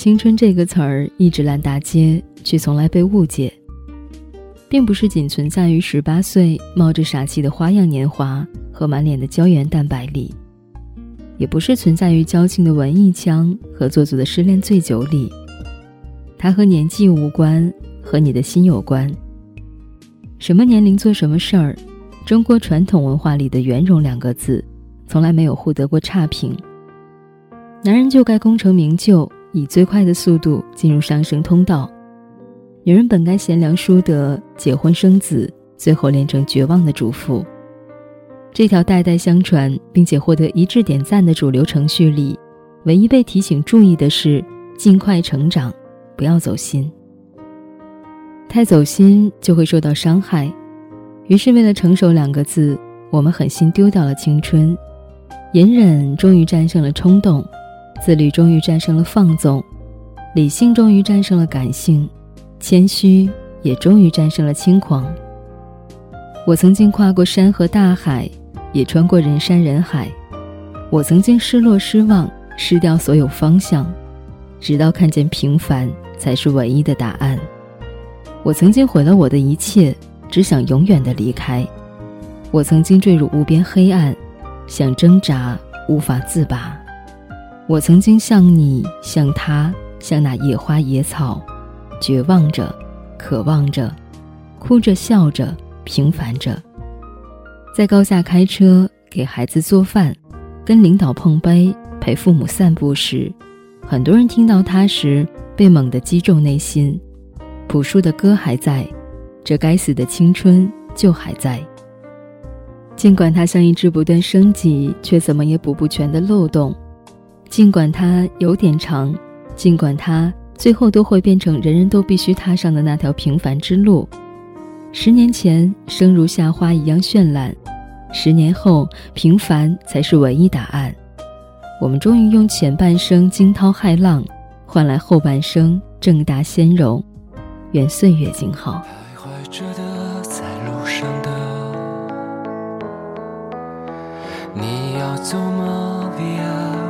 青春这个词儿一直烂大街，却从来被误解，并不是仅存在于十八岁冒着傻气的花样年华和满脸的胶原蛋白里，也不是存在于矫情的文艺腔和做作的失恋醉酒里。它和年纪无关，和你的心有关。什么年龄做什么事儿，中国传统文化里的“圆融”两个字，从来没有获得过差评。男人就该功成名就，以最快的速度进入上升通道；女人本该贤良淑德，结婚生子，最后练成绝望的主妇。这条代代相传并且获得一致点赞的主流程序里，唯一被提醒注意的是：尽快成长，不要走心。太走心就会受到伤害，于是为了成熟两个字，我们狠心丢掉了青春，隐忍终于战胜了冲动，自律终于战胜了放纵，理性终于战胜了感性，谦虚也终于战胜了轻狂。我曾经跨过山和大海，也穿过人山人海，我曾经失落失望，失掉所有方向，直到看见平凡才是唯一的答案。我曾经毁了我的一切，只想永远的离开。我曾经坠入无边黑暗，想挣扎无法自拔。我曾经像你，像他，像那野花野草，绝望着，渴望着，哭着笑着，平凡着。在高架开车，给孩子做饭，跟领导碰杯，陪父母散步时，很多人听到他时，被猛地击中内心。朴树的歌还在，这该死的青春就还在。尽管它像一只不断升级却怎么也补不全的漏洞，尽管它有点长，尽管它最后都会变成人人都必须踏上的那条平凡之路。十年前，生如夏花一样绚烂；十年后，平凡才是唯一答案。我们终于用前半生惊涛骇浪，换来后半生正大鲜荣。愿岁月静好。徘徊着的，在路上的，你要走吗？Via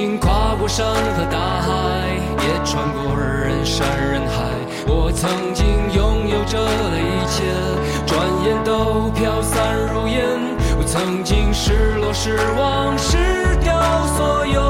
经跨过山和大海，也穿过人山人海。我曾经拥有着的一切，转眼都飘散如烟。我曾经失落失望失掉所有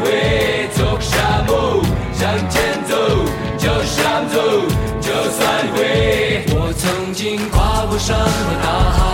会走山路，向前走，就想走，就算会。我曾经跨过山和大海。